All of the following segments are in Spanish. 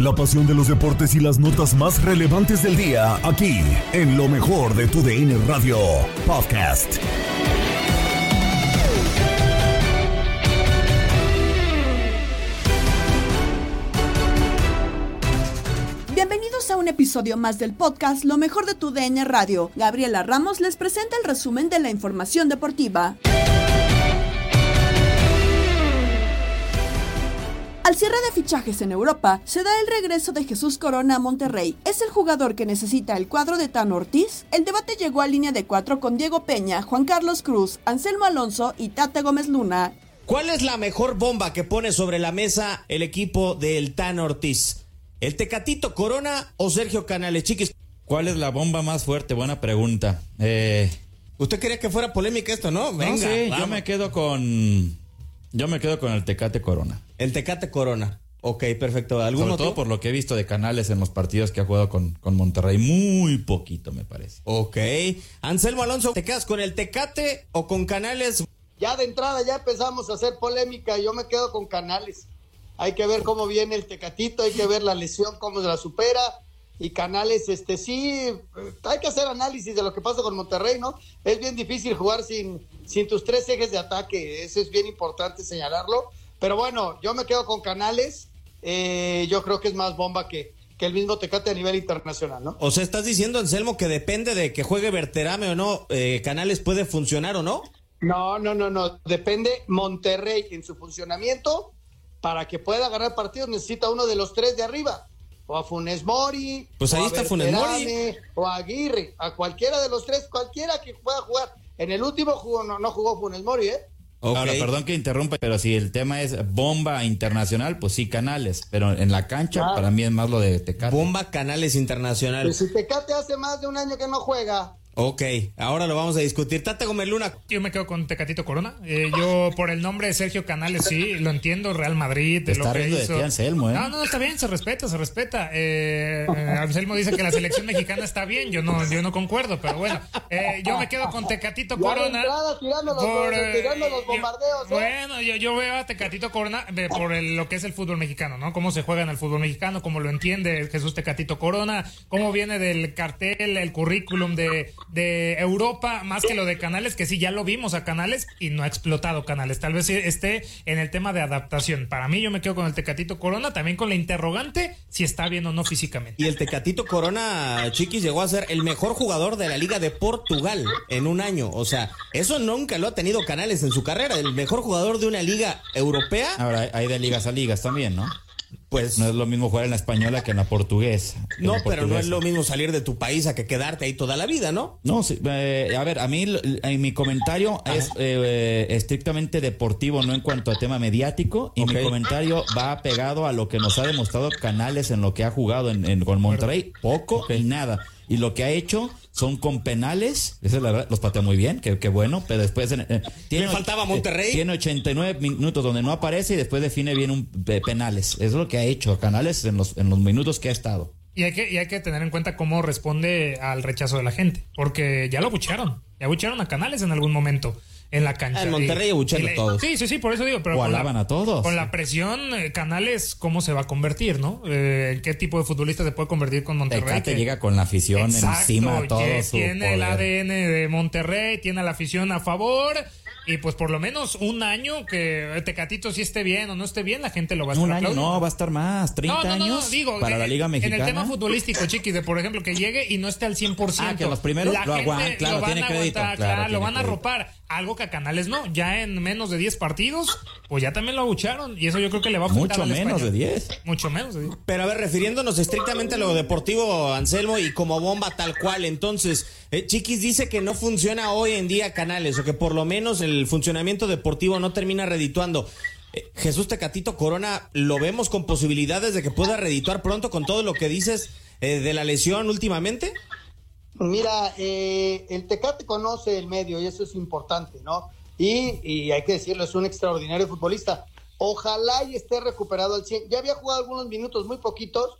La pasión de los deportes y las notas más relevantes del día, aquí, en lo mejor de tu DN Radio Podcast. Bienvenidos a un episodio más del podcast Lo mejor de tu DN Radio. Gabriela Ramos les presenta el resumen de la información deportiva. Al cierre de fichajes en Europa, se da el regreso de Jesús Corona a Monterrey. ¿Es el jugador que necesita el cuadro de Tan Ortiz? El debate llegó a línea de cuatro con Diego Peña, Juan Carlos Cruz, Anselmo Alonso y Tate Gómez Luna. ¿Cuál es la mejor bomba que pone sobre la mesa el equipo del Tan Ortiz? ¿El Tecatito Corona o Sergio Canales? Chiquis. ¿Cuál es la bomba más fuerte? Buena pregunta. Eh, Usted quería que fuera polémica esto, ¿no? no Venga. sé, yo vamos. me quedo con. Yo me quedo con el Tecate Corona. El Tecate Corona. Ok, perfecto. ¿Algún Sobre motivo? todo por lo que he visto de Canales en los partidos que ha jugado con, con Monterrey. Muy poquito, me parece. Ok. Anselmo Alonso, ¿te quedas con el Tecate o con Canales? Ya de entrada ya empezamos a hacer polémica, yo me quedo con Canales. Hay que ver cómo viene el Tecatito, hay que ver la lesión, cómo se la supera. Y Canales, este sí, eh, hay que hacer análisis de lo que pasa con Monterrey, ¿no? Es bien difícil jugar sin, sin tus tres ejes de ataque, eso es bien importante señalarlo. Pero bueno, yo me quedo con Canales, eh, yo creo que es más bomba que, que el mismo Tecate a nivel internacional, ¿no? O sea, estás diciendo, Anselmo, que depende de que juegue Berterame o no, eh, Canales puede funcionar o no. No, no, no, no. Depende Monterrey en su funcionamiento. Para que pueda ganar partidos necesita uno de los tres de arriba. O a Funes Mori. Pues o ahí a está Funes Mori. O a Aguirre. A cualquiera de los tres, cualquiera que pueda jugar. En el último jugó, no, no jugó Funes Mori, ¿eh? Ok. Ahora, perdón que interrumpa, pero si el tema es bomba internacional, pues sí, Canales. Pero en la cancha, Claro. para mí es más lo de Tecate. Bomba Canales Internacional. Pues si Tecate hace más de un año que no juega. Ok, ahora lo vamos a discutir. Tate Gómez Luna. Yo me quedo con Tecatito Corona. Eh, yo, por el nombre de Sergio Canales, sí, lo entiendo. Real Madrid, de Está lo que riendo de hizo. ti, Anselmo, ¿eh? No, no, está bien, se respeta, se respeta. Eh, eh, Anselmo dice que la selección mexicana está bien. Yo no, yo no concuerdo, pero bueno. Eh, yo me quedo con Tecatito de Corona. entrada tirando los- eh, tirando los yo- bombardeos, ¿eh? Bueno, yo, yo veo a Tecatito Corona por el- lo que es el fútbol mexicano, ¿no? Cómo se juega en el fútbol mexicano, cómo lo entiende Jesús Tecatito Corona, cómo viene del cartel, el currículum de, de Europa, más que lo de Canales, que sí, ya lo vimos a Canales y no ha explotado Canales. Tal vez esté en el tema de adaptación. Para mí, yo me quedo con el Tecatito Corona, también con la interrogante si está bien o no físicamente. Y el Tecatito Corona, Chiquis, llegó a ser el mejor jugador de la Liga de Portugal en un año. O sea, eso nunca lo ha tenido Canales en su carrera. El mejor jugador de una liga europea. Ahora, hay de ligas a ligas también, ¿no? Pues No es lo mismo jugar en la española que en la portuguesa. no, la pero no es lo mismo salir de tu país a que quedarte ahí toda la vida, ¿no? No, sí, eh, a ver, a mí en mi comentario es eh, estrictamente deportivo, no en cuanto a tema mediático, y mi comentario va pegado a lo que nos ha demostrado Canales en lo que ha jugado en, en- con Monterrey, poco y nada. Y lo que ha hecho son con penales, esa es la verdad, los patea muy bien, que, que bueno, pero después eh, tiene, Le faltaba Monterrey. eh, tiene 89 minutos donde no aparece y después define bien un de penales. Eso es lo que ha hecho Canales en los, en los minutos que ha estado. Y hay, que, y hay que tener en cuenta cómo responde al rechazo de la gente. Porque ya lo abuchearon. Ya abuchearon a Canales en algún momento en la cancha. En Monterrey Y- abuchean a todos. Sí, sí, sí, por eso digo. Pero O con la- alaban a todos. Con la presión, eh, Canales, ¿cómo se va a convertir, no? Eh, ¿En qué tipo de futbolista se puede convertir con Monterrey? Tecate Que- llega con la afición Exacto, encima de todo su Tiene el poder. ADN de Monterrey, tiene a la afición a favor. Y pues por lo menos un año que Tecatito si esté bien o no esté bien, la gente lo va a estar Un año no, va a estar más, 30 No, no, no, años digo, para de- la Liga Mexicana. En el tema futbolístico, chiquis, de por ejemplo, que llegue y no esté al 100%. Ah, que los primeros La lo aguantan, claro, lo van tiene a crédito, aguantar, claro, claro, lo tiene van a crédito. Algo que a Canales no. Ya en menos de 10 partidos, pues ya también lo abucharon. Y eso yo creo que le va a afectar Mucho al menos español. de 10. Mucho menos de 10. Pero a ver, refiriéndonos estrictamente a lo deportivo, Anselmo, y como bomba tal cual, entonces, eh, Chiquis dice que no funciona hoy en día Canales, o que por lo menos el funcionamiento deportivo no termina redituando. Eh, Jesús Tecatito Corona, ¿lo vemos con posibilidades de que pueda redituar pronto con todo lo que dices eh, de la lesión últimamente? Mira, eh, el Tecate conoce el medio y eso es importante, ¿no? Y, y hay que decirlo, es un extraordinario futbolista. Ojalá y esté recuperado al 100. Ya había jugado algunos minutos, muy poquitos,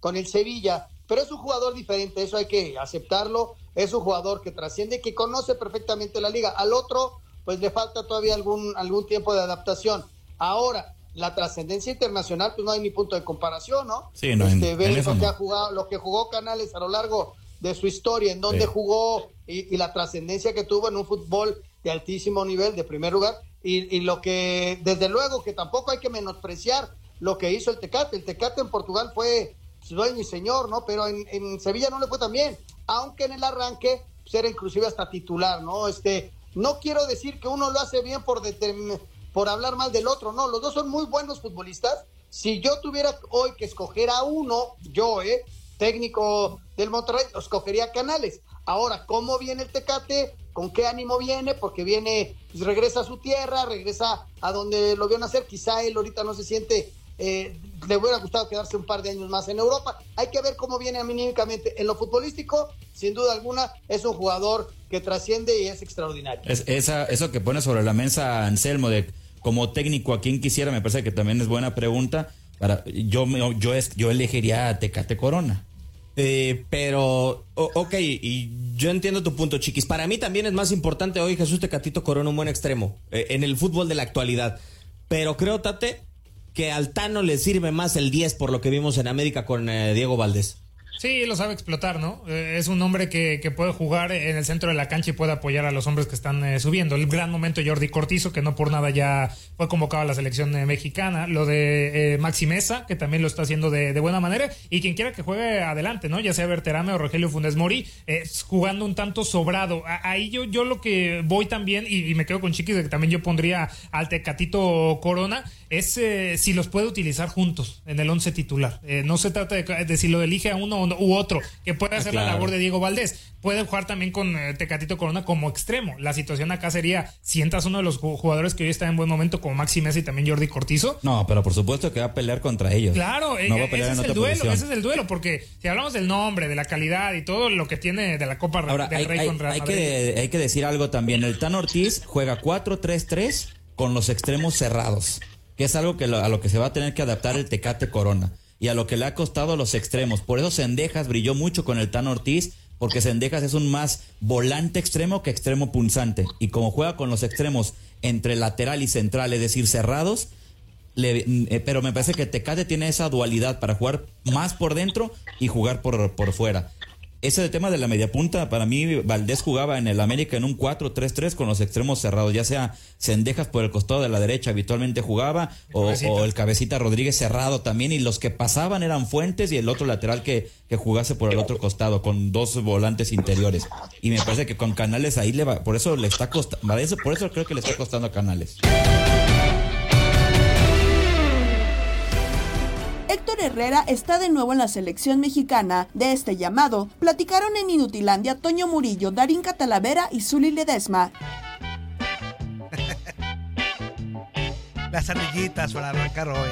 con el Sevilla, pero es un jugador diferente, eso hay que aceptarlo. Es un jugador que trasciende, que conoce perfectamente la liga. Al otro, pues le falta todavía algún, algún tiempo de adaptación. Ahora, la trascendencia internacional, pues no hay ni punto de comparación, ¿no? Sí, no, Este, en lo que no. ha jugado, lo que jugó Canales a lo largo de su historia, en donde Sí. jugó y, y la trascendencia que tuvo en un fútbol de altísimo nivel, de primer lugar, y, y lo que, desde luego, que tampoco hay que menospreciar lo que hizo el Tecate. El Tecate en Portugal fue dueño y señor, ¿no? Pero en, en Sevilla no le fue tan bien, aunque en el arranque pues, era inclusive hasta titular, ¿no? Este, no quiero decir que uno lo hace bien por determin- por hablar mal del otro, no, los dos son muy buenos futbolistas. Si yo tuviera hoy que escoger a uno, yo, ¿eh? Técnico del Monterrey, escogería a Canales. Ahora, ¿cómo viene el Tecate? ¿Con qué ánimo viene? Porque viene, pues, regresa a su tierra, regresa a donde lo vio nacer. Quizá él ahorita no se siente, eh, le hubiera gustado quedarse un par de años más en Europa. Hay que ver cómo viene anímicamente. En lo futbolístico, sin duda alguna, es un jugador que trasciende y es extraordinario. Es, esa, eso que pone sobre la mesa Anselmo de como técnico a quien quisiera, me parece que también es buena pregunta. Para, yo, yo, yo elegiría a Tecate Corona. Eh, pero, ok, y yo entiendo tu punto, chiquis. Para mí también es más importante hoy Jesús Tecatito Corona un buen extremo eh, en el fútbol de la actualidad. Pero creo, Tate, que al Tano le sirve más el 10 por lo que vimos en América con eh, Diego Valdés. Sí, lo sabe explotar, ¿no? Eh, es un hombre que, que puede jugar en el centro de la cancha y puede apoyar a los hombres que están eh, subiendo. El gran momento Jordi Cortizo, que no por nada ya fue convocado a la selección eh, mexicana. Lo de Maxi Mesa, que también lo está haciendo de, de buena manera. Y quien quiera que juegue adelante, ¿no? Ya sea Berterame o Rogelio Funes Mori, jugando un tanto sobrado. A- ahí yo, yo lo que voy también, y, y me quedo con Chiquis, de que también yo pondría al Tecatito Corona, es eh, si los puede utilizar juntos en el once titular. Eh, no se trata de, de si lo elige a uno u otro, que puede hacer la claro. labor de Diego Valdés. Puede jugar también con eh, Tecatito Corona como extremo. La situación acá sería, sientas uno de los ju- jugadores que hoy está en buen momento, como Maxi Mesa y también Jordi Cortizo. No, pero por supuesto que va a pelear contra ellos. Claro, eh, no va a ese pelear es en el otra duelo, posición. ese es el duelo, porque si hablamos del nombre, de la calidad y todo lo que tiene de la Copa Ahora, del hay, Rey hay- contra hay que, hay que decir algo también. El Tan Ortiz juega 4-3-3 con los extremos cerrados, que es algo que lo- a lo que se va a tener que adaptar el Tecate Corona y a lo que le ha costado a los extremos. Por eso Sendejas brilló mucho con el Tan Ortiz, porque Sendejas es un más volante extremo que extremo punzante. Y como juega con los extremos entre lateral y central, es decir, cerrados, le- eh, pero me parece que Tecate tiene esa dualidad para jugar más por dentro y jugar por, por fuera. Ese tema de la media punta, para mí, Valdés jugaba en el América en un 4-3-3 con los extremos cerrados, ya sea Sendejas por el costado de la derecha, habitualmente jugaba, o, el Cabecita Rodríguez cerrado también, y los que pasaban eran Fuentes y el otro lateral que, que jugase por el otro costado, con dos volantes interiores. Y me parece que con Canales ahí le va, por eso le está costando, por eso creo que le está costando a Canales. Héctor Herrera está de nuevo en la selección mexicana. De este llamado, platicaron en Inutilandia Toño Murillo, Darín Catalavera y Zuli Ledesma. Las ardillitas para arrancar hoy.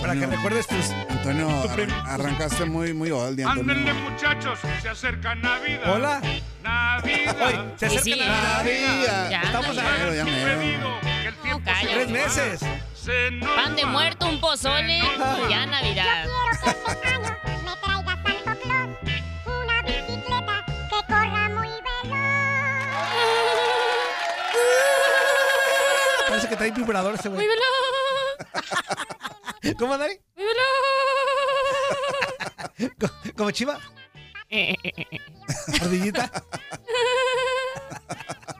para que recuerdes tus. Antonio, arran- arrancaste muy, muy oldie, Antonio. Ándenle muchachos, se acerca Navidad. Hola. Navidad. Hoy, se acerca Sí, sí. Navidad. Ya, Estamos ya. a ya mero. Pedido, que el tiempo cállate. se tres meses. Pan de muerto, un pozole y ya Navidad. Parece que trae vibrador ese Muy güey. veloz, ¿Cómo, Dari? muy veloz. ¿Como- ¿Como chiva? ¿Ardillita?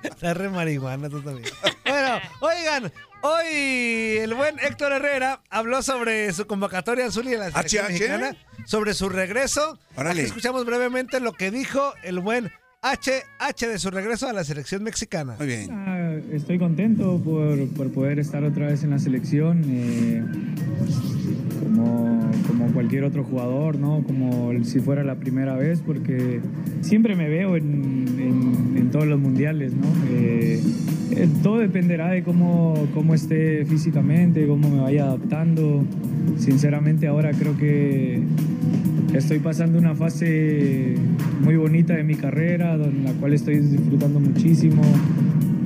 Está re marihuana tú también. Bueno, oigan, hoy el buen Héctor Herrera habló sobre su convocatoria azul y de la selección mexicana, sobre su regreso. Aquí escuchamos brevemente lo que dijo el buen HH de su regreso a la selección mexicana. Muy bien. Ah, Estoy contento por, por poder estar otra vez en la selección, eh, como, como cualquier otro jugador, ¿no? Como si fuera la primera vez, porque siempre me veo en, en- en todos los mundiales, ¿no? Eh, eh, todo dependerá de cómo, cómo esté físicamente, cómo me vaya adaptando. Sinceramente ahora creo que estoy pasando una fase muy bonita de mi carrera, en la cual estoy disfrutando muchísimo.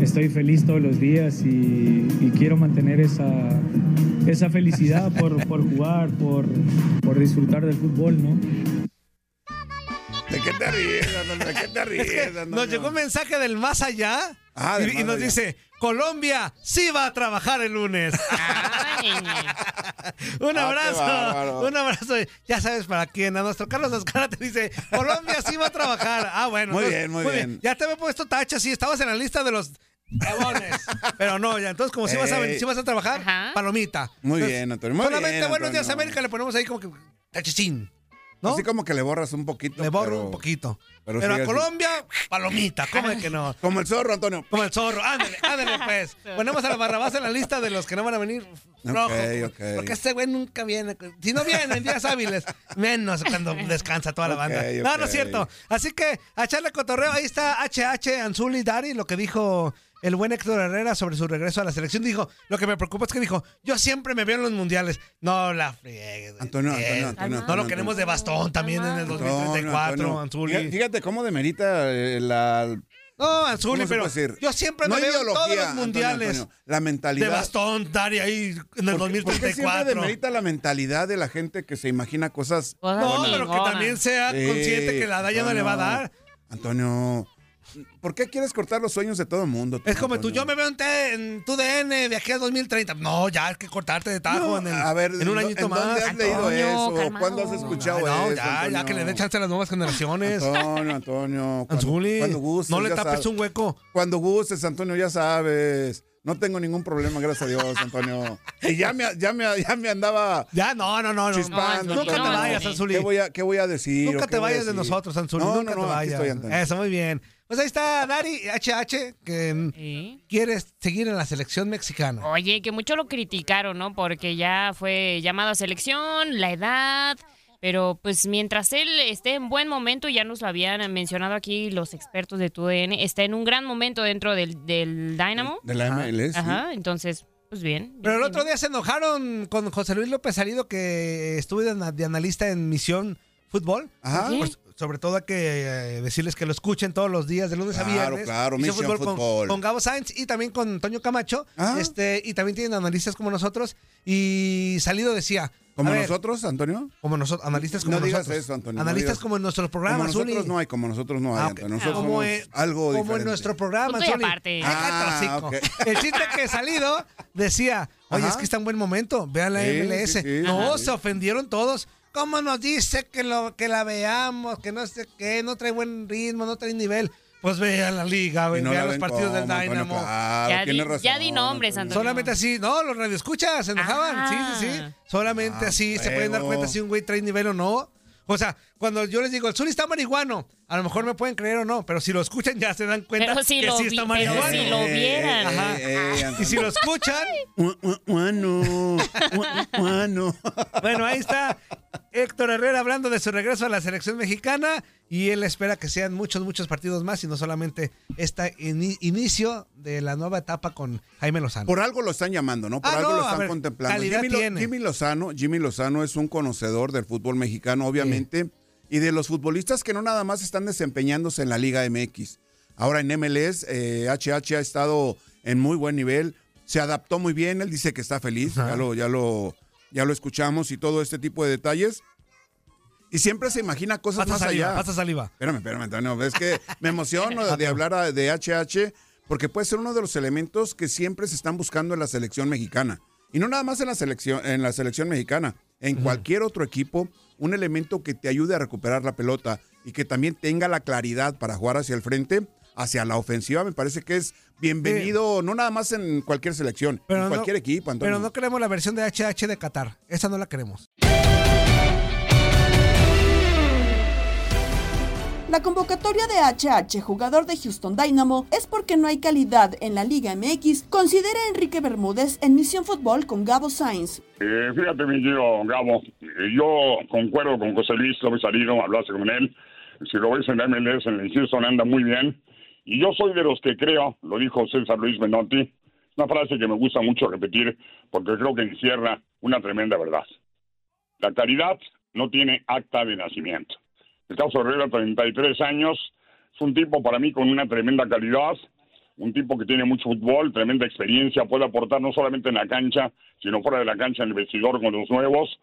Estoy feliz todos los días y, y quiero mantener esa, esa felicidad por, por jugar, por, por disfrutar del fútbol, ¿no? ¿De qué te ríes? ¿De qué te ríes, Es que nos llegó un mensaje del más allá Ah, y, del y más nos allá. dice, Colombia sí va a trabajar el lunes. Un Ah, abrazo, un abrazo. Ya sabes para quién. A nuestro Carlos Azcara te dice, Colombia sí va a trabajar. Ah, bueno. Muy entonces, bien, muy bien. Ya te había puesto tacha, sí, estabas en la lista de los cabones. Pero no, ya. Entonces, como si vas a, Ey. si vas a trabajar, Ajá. palomita. Muy Entonces, bien, Antonio. Muy solamente bien, Buenos Días. América le ponemos ahí como que tachicín. ¿No? Así como que le borras un poquito. Le borro pero- un poquito. pero a así. Colombia, palomita. ¿Cómo es que no? Como el zorro, Antonio. Como el zorro. Ándale, ándale, pues. Ponemos a la Barrabás en la lista de los que no van a venir rojo. Porque este güey nunca viene. Si no viene en días hábiles, menos cuando descansa toda la banda. No, no es cierto. Así que a echarle cotorreo. Ahí está HH Anzuli Dari, lo que dijo el buen Héctor Herrera sobre su regreso a la selección. Dijo, lo que me preocupa es que dijo, yo siempre me veo en los mundiales. No la friegues. Antonio, Antonio, Bien. Antonio, No lo queremos de bastón también en el Antonio, 2034, Antonio. Anzuli. Fíjate- cómo demerita eh, la. No, Anzuli, ¿cómo se pero decir? yo siempre no me veo en todos los mundiales. Antonio. La mentalidad. De bastón, Dari, ahí en el ¿Por qué- por qué siempre 2034. demerita la mentalidad de la gente que se imagina cosas. No, buenas? pero que también sea Sí, consciente que la Daya no le va a dar. Antonio, ¿por qué quieres cortar los sueños de todo el mundo? Es como tú, yo me veo en, te- en tu DN de aquí a 2030. No, ya hay que cortarte de tajo No, en, el- a ver, en un ¿en añito dónde más. has leído eso? calmado. ¿Cuándo has escuchado no, eso? ya, ya que le dé chance a las nuevas generaciones. Antonio, Antonio. Cuando, Anzuli, cuando gustes. no le tapes sabes. un hueco. Cuando gustes, Antonio, ya sabes. No tengo ningún problema, gracias a Dios, Antonio. Y ya me, ya me, ya me andaba Ya, no, no, no. no. chispando. Nunca te vayas, Anzuli. ¿Qué voy a, qué voy a decir? Nunca te vayas de nosotros, Anzuli. No, Nunca no, te no, aquí vayas. estoy, Antonio. Eso, muy bien. Pues ahí está Dari HH, que Sí. quiere seguir en la selección mexicana. Oye, que mucho lo criticaron, ¿no? Porque ya fue llamado a selección, la edad. Pero pues mientras él esté en buen momento, ya nos lo habían mencionado aquí los expertos de TUDN, está en un gran momento dentro del, del Dynamo. De la MLS. sí. Ajá, entonces, pues bien. Pero el otro día se enojaron con José Luis López Salido, que estuvo de, ana- de analista en Misión Fútbol. Ajá. ¿Sí? Sobre todo hay que eh, decirles que lo escuchen todos los días, de lunes a Claro, viernes. claro, Misión Misión con- Fútbol. Con, Gabo Sainz y también con Toño Camacho. Ah. Este, y también tienen analistas como nosotros. Y Salido decía. ¿Como a ver, nosotros, Antonio? Como nosotros, analistas como No digas nosotros. eso, Antonio, no Analistas digas- como en nuestros Como programas, nosotros Zuli. no hay, como nosotros no hay, Ah. Antonio. Nosotros como somos en, algo como diferente. en nuestro programa, cállate Ah, el hocico. ok. El chiste que salido decía, oye, Ajá. es que está en buen momento, vean la Sí, MLS. sí, sí, no, sí. se ofendieron todos. ¿Cómo nos dice que, lo, que la veamos, que no sé qué, no trae buen ritmo, no trae nivel? Pues vean la liga, güey, no vean la los ven partidos del Dynamo. claro, Ya di- razón, ya di nombres, Antonio. Solamente así, no, los radioescuchas se enojaban, Ah. sí, sí, sí. Solamente Ah, así se pueden dar cuenta si un güey trae nivel o no. O sea, cuando yo les digo, el Zuli está marihuano, a lo mejor me pueden creer o no, pero si lo escuchan ya se dan cuenta Pero si que lo sí está pero marihuano. si lo vieran. Ajá. Eh, Y si lo escuchan, Bueno, bueno. bueno, ahí está Héctor Herrera hablando de su regreso a la selección mexicana y él espera que sean muchos, muchos partidos más y no solamente este ini- inicio de la nueva etapa con Jaime Lozano. Por algo lo están llamando, ¿no? Por Ah, algo no, lo están ver, contemplando. Jimmy, tiene. Jimmy Lozano, Jimmy Lozano es un conocedor del fútbol mexicano, obviamente, y de los futbolistas que no nada más están desempeñándose en la Liga MX. Ahora en MLS, eh, HH ha estado en muy buen nivel, se adaptó muy bien, él dice que está feliz, ya lo, ya lo, ya lo escuchamos y todo este tipo de detalles. Y siempre se imagina cosas Pasa más saliva, allá. pasa saliva. Espérame, espérame, Antonio. Es que me emociono de, de hablar de HH porque puede ser uno de los elementos que siempre se están buscando en la selección mexicana. Y no nada más en la selección, en la selección mexicana, en cualquier otro equipo, un elemento que te ayude a recuperar la pelota y que también tenga la claridad para jugar hacia el frente, hacia la ofensiva, me parece que es bienvenido, no nada más en cualquier selección, en no- cualquier equipo, Antonio. Pero no queremos la versión de HH de Qatar. Esa no la queremos. La convocatoria de HH, jugador de Houston Dynamo, es porque no hay calidad en la Liga MX, considera Enrique Bermúdez en Misión Fútbol con Gabo Sainz. Eh, fíjate, mi querido Gabo, eh, yo concuerdo con José Luis López Salido, hablaste con él. Si lo ves en la MLS, en el Houston anda muy bien. Y yo soy de los que creo, lo dijo César Luis Menotti, una frase que me gusta mucho repetir porque creo que encierra una tremenda verdad. La caridad no tiene acta de nacimiento. El caso Herrera, 33 años, es un tipo para mí con una tremenda calidad, un tipo que tiene mucho fútbol, tremenda experiencia, puede aportar no solamente en la cancha, sino fuera de la cancha en el vestidor con los nuevos.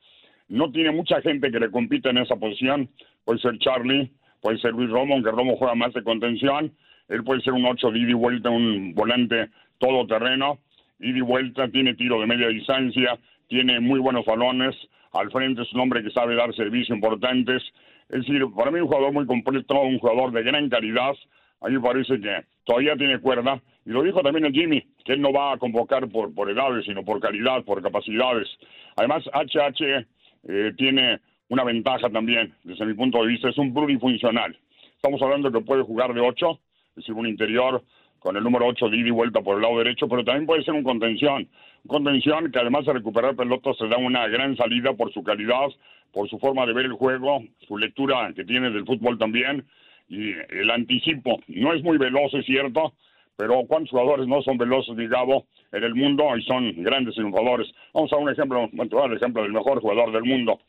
No tiene mucha gente que le compita en esa posición. Puede ser Charlie, puede ser Luis Romo, aunque Romo juega más de contención. Él puede ser un 8 de ida y vuelta, un volante todoterreno. Ida y vuelta, tiene tiro de media distancia, tiene muy buenos balones. Al frente es un hombre que sabe dar servicios importantes. Es decir, para mí un jugador muy completo, un jugador de gran calidad. A mí me parece que todavía tiene cuerda. Y lo dijo también el Jimmy, que él no va a convocar por, por edades, sino por calidad, por capacidades. Además, HH eh, tiene una ventaja también, desde mi punto de vista, es un plurifuncional. Estamos hablando que puede jugar de 8, decir, un interior con el número 8 de ida y vuelta por el lado derecho, pero también puede ser un contención. Un contención que además de recuperar pelotas se da una gran salida por su calidad, por su forma de ver el juego, su lectura que tiene del fútbol también, y el anticipo. No es muy veloz, es cierto, pero ¿cuántos jugadores no son veloces, mi Gabo, en el mundo y son grandes triunfadores? Vamos a un ejemplo, a dar el ejemplo del mejor jugador del mundo,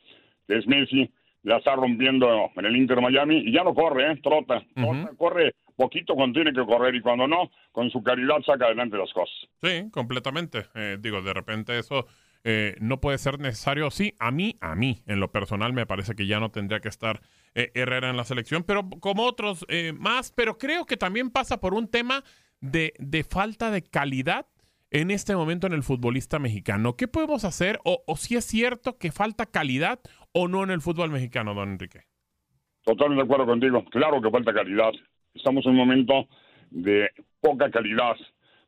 que es Messi, la está rompiendo en el Inter Miami y ya no corre, ¿eh? trota, trota, corre poquito cuando tiene que correr y cuando no, con su calidad saca adelante las cosas. Sí, completamente. Eh, digo, de repente eso eh, no puede ser necesario. Sí, a mí, a mí, en lo personal, me parece que ya no tendría que estar eh, Herrera en la selección, pero como otros eh, más, pero creo que también pasa por un tema de, de falta de calidad en este momento en el futbolista mexicano. ¿Qué podemos hacer? O, o si es cierto que falta calidad o no en el fútbol mexicano, don Enrique. Totalmente de acuerdo contigo. Claro que falta calidad. Estamos en un momento de poca calidad.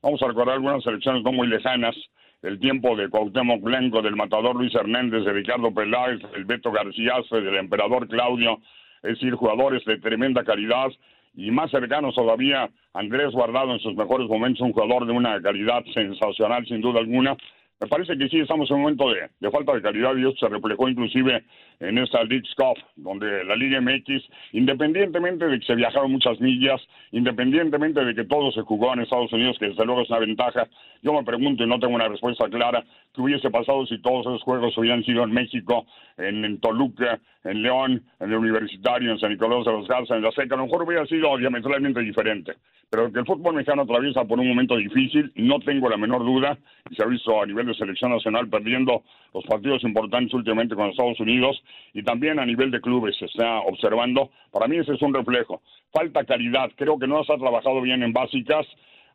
Vamos a recordar algunas selecciones no muy lejanas. El tiempo de Cuauhtémoc Blanco, del matador Luis Hernández, de Ricardo Peláez, del Beto García, del emperador Claudio. Es decir, jugadores de tremenda calidad y más cercanos todavía, Andrés Guardado en sus mejores momentos, un jugador de una calidad sensacional sin duda alguna. Me parece que sí estamos en un momento de, de falta de calidad y eso se reflejó inclusive en esta League's Cup, donde la Liga MX, independientemente de que se viajaron muchas millas, independientemente de que todo se jugó en Estados Unidos, que desde luego es una ventaja, yo me pregunto y no tengo una respuesta clara, ¿qué hubiese pasado si todos esos juegos hubieran sido en México, en, en Toluca, en León, en el Universitario, en San Nicolás de los Garza, en la Seca? A lo mejor hubiera sido diametralmente diferente. Pero que el fútbol mexicano atraviesa por un momento difícil, no tengo la menor duda, y se ha visto a nivel de selección nacional perdiendo los partidos importantes últimamente con Estados Unidos, y también a nivel de clubes se está observando. Para mí ese es un reflejo. Falta calidad, creo que no se ha trabajado bien en básicas,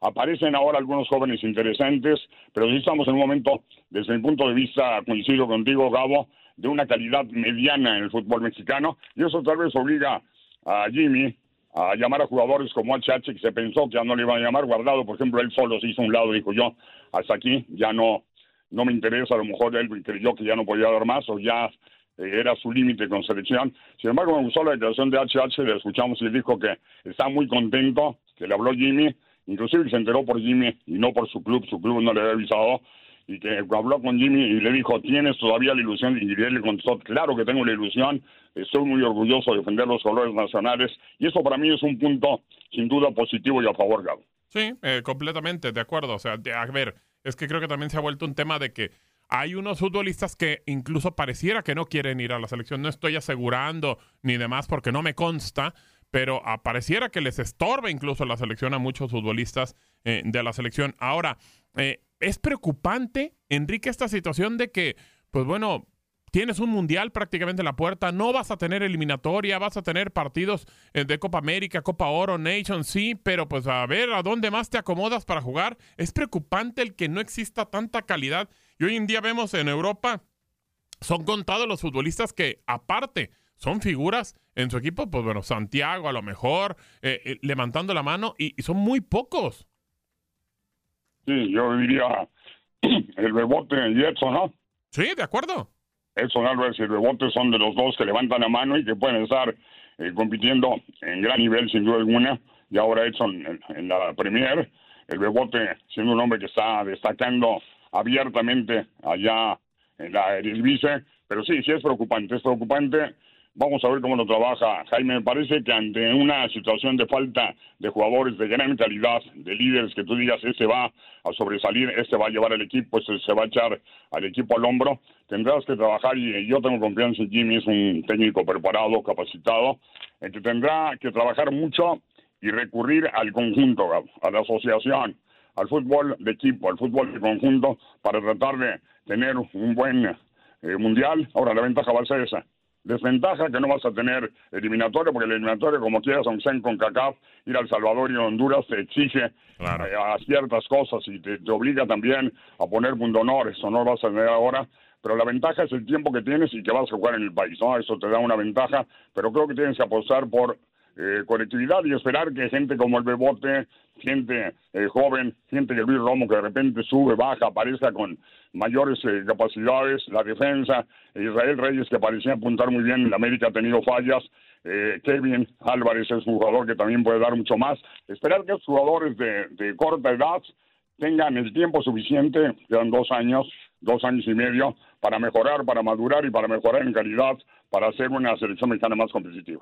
aparecen ahora algunos jóvenes interesantes, pero sí estamos en un momento, desde mi punto de vista, coincido contigo, Gabo, de una calidad mediana en el fútbol mexicano, y eso tal vez obliga a Jimmy a llamar a jugadores como HH, que se pensó que ya no le iban a llamar, guardado, por ejemplo, él solo se hizo un lado, dijo yo, hasta aquí, ya no, no me interesa, a lo mejor él creyó que ya no podía dar más, o ya era su límite con selección. Sin embargo, me gustó la declaración de HH, le escuchamos y dijo que está muy contento, que le habló Jimmy, inclusive se enteró por Jimmy y no por su club, su club no le había avisado, y que habló con Jimmy y le dijo, ¿tienes todavía la ilusión? Y él le contestó, claro que tengo la ilusión, estoy muy orgulloso de defender los colores nacionales y eso para mí es un punto sin duda positivo y a favor, Gabo. Sí, eh, completamente, de acuerdo. O sea, a ver, es que creo que también se ha vuelto un tema de que hay unos futbolistas que incluso pareciera que no quieren ir a la selección. No estoy asegurando ni demás porque no me consta, pero ah, pareciera que les estorba incluso la selección a muchos futbolistas eh, de la selección. Ahora, eh, es preocupante, Enrique, esta situación de que, pues bueno, tienes un mundial prácticamente en la puerta, no vas a tener eliminatoria, vas a tener partidos eh, de Copa América, Copa Oro, Nation, sí, pero pues a ver a dónde más te acomodas para jugar. Es preocupante el que no exista tanta calidad. Y hoy en día vemos en Europa, son contados los futbolistas que aparte son figuras en su equipo, pues bueno, Santiago a lo mejor, eh, eh, levantando la mano, y, y son muy pocos. Sí, yo diría el Bebote y Edson, ¿no? Sí, de acuerdo. Edson Álvarez y el Bebote son de los dos que levantan la mano y que pueden estar eh, compitiendo en gran nivel, sin duda alguna. Y ahora Edson en, en la Premier, el Bebote siendo un hombre que está destacando abiertamente allá en la Eredivisie. Pero sí, sí es preocupante, es preocupante. Vamos a ver cómo lo trabaja Jaime. Me parece que ante una situación de falta de jugadores de gran calidad, de líderes que tú digas, este va a sobresalir, este va a llevar al equipo, este se va a echar al equipo al hombro, tendrás que trabajar y yo tengo confianza en Jimmy, es un técnico preparado, capacitado, en que tendrá que trabajar mucho y recurrir al conjunto, a la asociación, al fútbol de equipo, al fútbol de conjunto, para tratar de tener un buen eh, mundial. Ahora, la ventaja va a ser esa. Desventaja que no vas a tener eliminatoria, porque el eliminatorio, como quieras, aunque sea en CONCACAF, ir al Salvador y Honduras te exige eh, a ciertas cosas y te, te obliga también a poner punto honor. Eso no lo vas a tener ahora. Pero la ventaja es el tiempo que tienes y que vas a jugar en el país, ¿no? Eso te da una ventaja, pero creo que tienes que apostar por eh, colectividad y esperar que gente como el Bebote, gente eh, joven, gente que Luis Romo que de repente sube, baja, aparezca con mayores eh, capacidades, la defensa, Israel Reyes que parecía apuntar muy bien, en América ha tenido fallas, eh, Kevin Álvarez es un jugador que también puede dar mucho más, esperar que los jugadores de, de corta edad tengan el tiempo suficiente, quedan dos años, dos años y medio, para mejorar, para madurar y para mejorar en calidad, para hacer una selección mexicana más competitiva.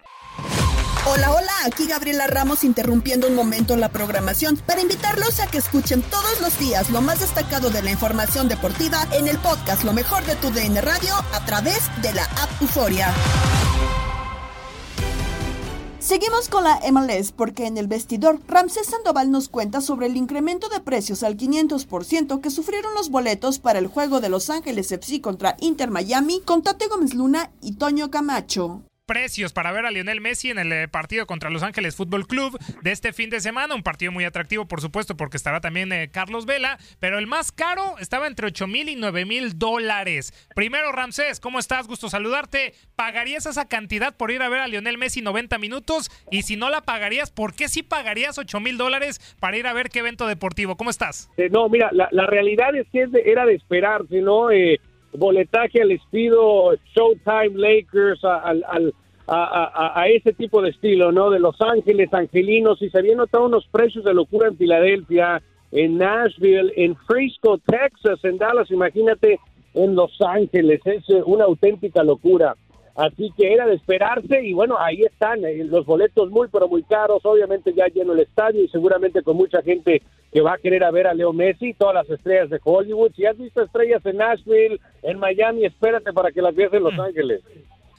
Hola, hola, aquí Gabriela Ramos interrumpiendo un momento la programación para invitarlos a que escuchen todos los días lo más destacado de la información deportiva en el podcast Lo mejor de tu DN Radio a través de la app Euforia. Seguimos con la MLS porque en el vestidor Ramsés Sandoval nos cuenta sobre el incremento de precios al 500% que sufrieron los boletos para el juego de Los Ángeles FC contra Inter Miami con Tate Gómez Luna y Toño Camacho precios para ver a Lionel Messi en el eh, partido contra Los Ángeles Fútbol Club de este fin de semana. Un partido muy atractivo, por supuesto, porque estará también eh, Carlos Vela, pero el más caro estaba entre 8 mil y 9 mil dólares. Primero, Ramsés, ¿cómo estás? Gusto saludarte. ¿Pagarías esa cantidad por ir a ver a Lionel Messi 90 minutos? Y si no la pagarías, ¿por qué sí pagarías 8 mil dólares para ir a ver qué evento deportivo? ¿Cómo estás? Eh, no, mira, la, la, realidad es que es de, era de esperarse, ¿no? Eh, boletaje al estilo Showtime Lakers, al, al a, a, a, ese tipo de estilo, ¿no? De Los Ángeles, Angelinos, y se habían notado unos precios de locura en Filadelfia, en Nashville, en Frisco, Texas, en Dallas, imagínate, en Los Ángeles, es una auténtica locura. Así que era de esperarse y bueno, ahí están eh, los boletos muy pero muy caros, obviamente ya lleno el estadio y seguramente con mucha gente que va a querer a ver a Leo Messi, todas las estrellas de Hollywood. Si has visto estrellas en Nashville, en Miami, espérate para que las veas en Los Ángeles.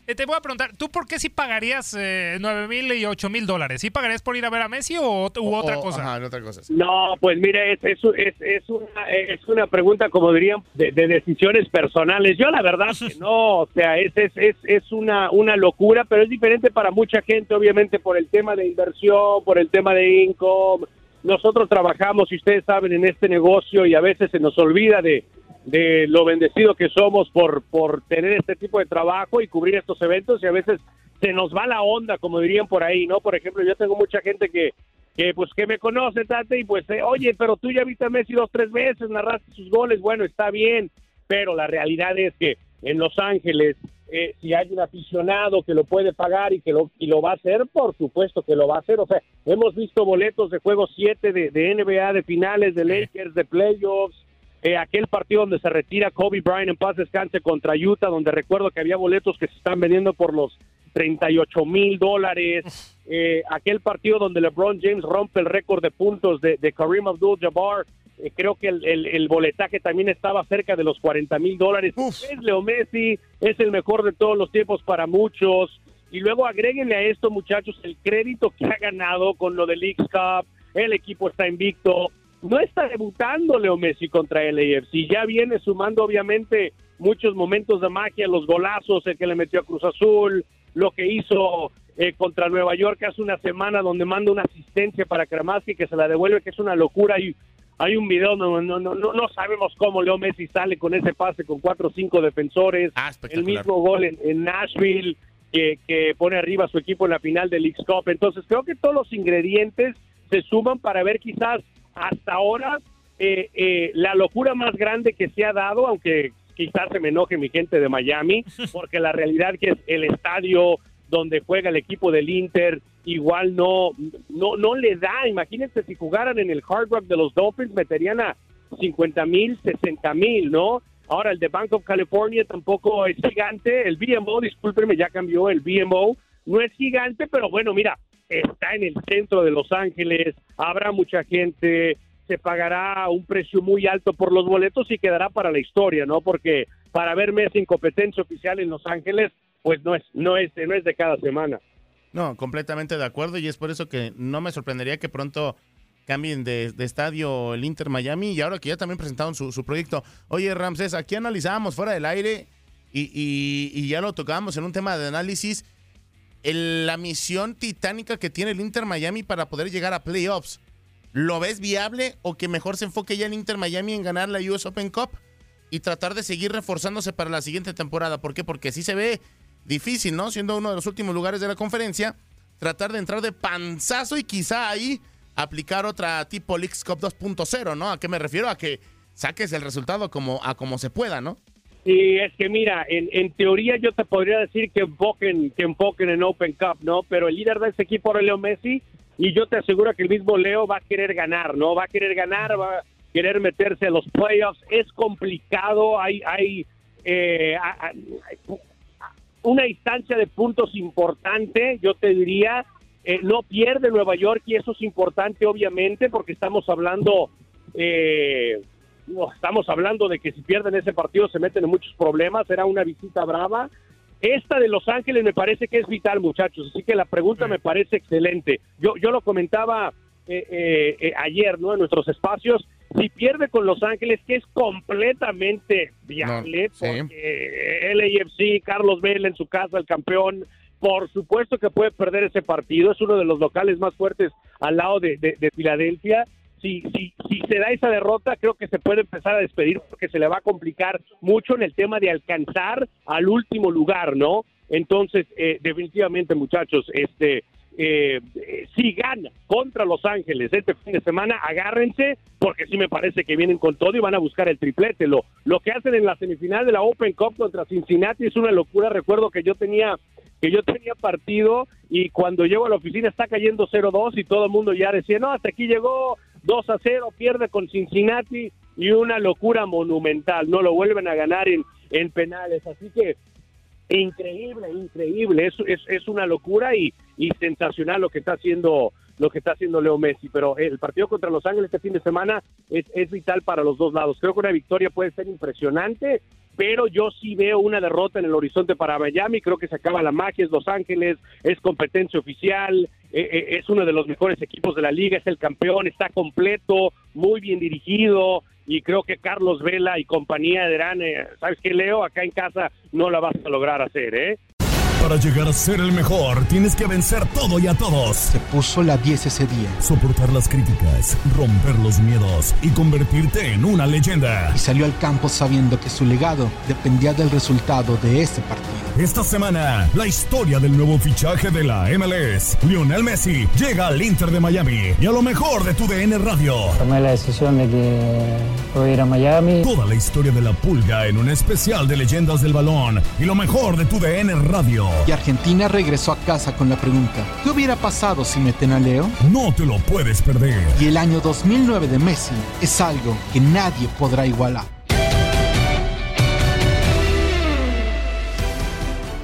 Eh, te voy a preguntar, ¿tú por qué sí pagarías eh, 9 mil y 8 mil dólares? ¿Sí pagarías por ir a ver a Messi o u otra O- cosa? ajá, en otra cosa. No, pues mire, es, es, es, es una, es una pregunta, como dirían, de, de decisiones personales. Yo la verdad que no, o sea, es, es, es, es una, una locura, pero es diferente para mucha gente, obviamente, por el tema de inversión, por el tema de income. Nosotros trabajamos, y ustedes saben, en este negocio y a veces se nos olvida de, de lo bendecido que somos por, por tener este tipo de trabajo y cubrir estos eventos y a veces se nos va la onda, como dirían por ahí, ¿no? Por ejemplo, yo tengo mucha gente que, que pues que me conoce, Tate, y pues, eh, oye, pero tú ya viste a Messi dos, tres veces, narraste sus goles, bueno, está bien, pero la realidad es que en Los Ángeles, eh, si hay un aficionado que lo puede pagar y que lo, y lo va a hacer, por supuesto que lo va a hacer, o sea, hemos visto boletos de juego 7 de, de NBA, de finales, de Lakers, de playoffs, eh, aquel partido donde se retira Kobe Bryant en paz descanse contra Utah, donde recuerdo que había boletos que se están vendiendo por los 38 mil dólares, eh, aquel partido donde LeBron James rompe el récord de puntos de, de Kareem Abdul-Jabbar, eh, creo que el, el- el boletaje también estaba cerca de los 40 mil dólares. Es Leo Messi, es el mejor de todos los tiempos para muchos. Y luego agréguenle a esto, muchachos, el crédito que ha ganado con lo del Leagues Cup. El equipo está invicto. No está debutando Leo Messi contra el AFC. Ya viene sumando, obviamente, muchos momentos de magia, los golazos, el que le metió a Cruz Azul, lo que hizo eh, contra Nueva York hace una semana, donde manda una asistencia para Kramaski que se la devuelve, que es una locura. Y hay un video, no, no, no, no, no sabemos cómo Leo Messi sale con ese pase con cuatro o cinco defensores. el mismo gol en, en Nashville que, que pone arriba a su equipo en la final del League Cup. Entonces creo que todos los ingredientes se suman para ver quizás hasta ahora eh, eh, la locura más grande que se ha dado, aunque quizás se me enoje mi gente de Miami, porque la realidad que es el estadio donde juega el equipo del Inter igual no no no le da. Imagínense si jugaran en el Hard Rock de los Dolphins meterían a 50 mil, 60 mil, ¿no? Ahora el de Bank of California tampoco es gigante. El BMO, discúlpenme, ya cambió el BMO. No es gigante, pero bueno, mira, está en el centro de Los Ángeles. Habrá mucha gente. Se pagará un precio muy alto por los boletos y quedará para la historia, ¿no? Porque para ver Messi en competencia oficial en Los Ángeles, pues no es, no es, no es de cada semana. No, completamente de acuerdo y es por eso que no me sorprendería que pronto cambien de, estadio el Inter Miami y ahora que ya también presentaron su, su proyecto. Oye, Ramsés, aquí analizábamos fuera del aire y, y- y ya lo tocábamos en un tema de análisis, el- la misión titánica que tiene el Inter Miami para poder llegar a playoffs. ¿Lo ves viable o que mejor se enfoque ya el Inter Miami en ganar la US Open Cup y tratar de seguir reforzándose para la siguiente temporada? ¿Por qué? Porque sí se ve difícil, ¿no? Siendo uno de los últimos lugares de la conferencia, tratar de entrar de panzazo y quizá ahí aplicar otra tipo Leagues Cup 2.0, ¿no? ¿A qué me refiero? A que saques el resultado como, a como se pueda, ¿no? Y es que mira, en, en teoría yo te podría decir que enfoquen, que enfoquen en Open Cup, ¿no? Pero el líder de ese equipo era Leo Messi y yo te aseguro que el mismo Leo va a querer ganar, ¿no? Va a querer ganar, va a querer meterse a los playoffs. Es complicado, hay, hay, eh, una distancia de puntos importante, yo te diría. Eh, no pierde Nueva York y eso es importante, obviamente, porque estamos hablando, eh, no, estamos hablando de que si pierden ese partido se meten en muchos problemas. Será una visita brava. Esta de Los Ángeles me parece que es vital, muchachos. Así que la pregunta me parece excelente. Yo, yo lo comentaba eh, eh, eh, ayer, ¿no? En nuestros espacios. Si pierde con Los Ángeles, que es completamente viable, No, sí. porque LAFC, Carlos Vela en su casa, el campeón, por supuesto que puede perder ese partido. Es uno de los locales más fuertes al lado de, de- de Filadelfia. Si, si, si se da esa derrota, creo que se puede empezar a despedir porque se le va a complicar mucho en el tema de alcanzar al último lugar, ¿no? Entonces, eh, definitivamente, muchachos, este, eh, eh, si gana contra Los Ángeles este fin de semana, agárrense, porque sí me parece que vienen con todo y van a buscar el triplete. Lo, lo que hacen en la semifinal de la Open Cup contra Cincinnati es una locura. Recuerdo que yo tenía que yo tenía partido y cuando llego a la oficina está cayendo 0-2 y todo el mundo ya decía, no, hasta aquí llegó 2 a 0, pierde con Cincinnati y una locura monumental, no lo vuelven a ganar en, en penales, así que increíble, increíble, es, es, una locura y, y sensacional lo que está haciendo lo que está haciendo Leo Messi, pero el partido contra Los Ángeles este fin de semana es, es vital para los dos lados. Creo que una victoria puede ser impresionante pero yo sí veo una derrota en el horizonte para Miami, creo que se acaba la magia, es Los Ángeles, es competencia oficial, eh, eh, es uno de los mejores equipos de la liga, es el campeón, está completo, muy bien dirigido y creo que Carlos Vela y compañía dirán, eh, ¿sabes qué, Leo? Acá en casa no la vas a lograr hacer, ¿eh? Para llegar a ser el mejor, tienes que vencer todo y a todos. Se puso la 10 ese día. Soportar las críticas, romper los miedos y convertirte en una leyenda. Y salió al campo sabiendo que su legado dependía del resultado de ese partido. Esta semana, la historia del nuevo fichaje de la MLS. Lionel Messi llega al Inter de Miami y a lo mejor de tu DN Radio. Tomé la decisión de que voy a ir a Miami. Toda la historia de la pulga en un especial de leyendas del balón y lo mejor de tu DN Radio. Y Argentina regresó a casa con la pregunta, ¿qué hubiera pasado si meten a Leo? No te lo puedes perder. Y el año 2009 de Messi es algo que nadie podrá igualar.